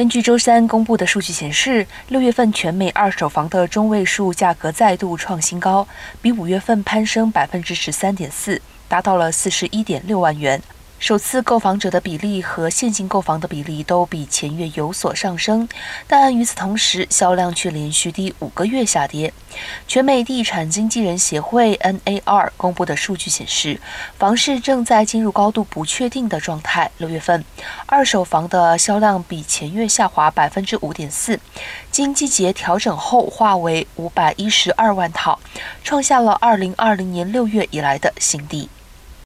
根据周三公布的数据显示，六月份全美二手房的中位数价格再度创新高，比五月份攀升百分之十三点四，达到了四十一点六万元。首次购房者的比例和现金购房的比例都比前月有所上升，但与此同时，销量却连续第五个月下跌。全美地产经纪人协会 （NAR） 公布的数据显示，房市正在进入高度不确定的状态。六月份，二手房的销量比前月下滑百分之五点四，经季节调整后化为五百一十二万套，创下了二零二零年六月以来的新低。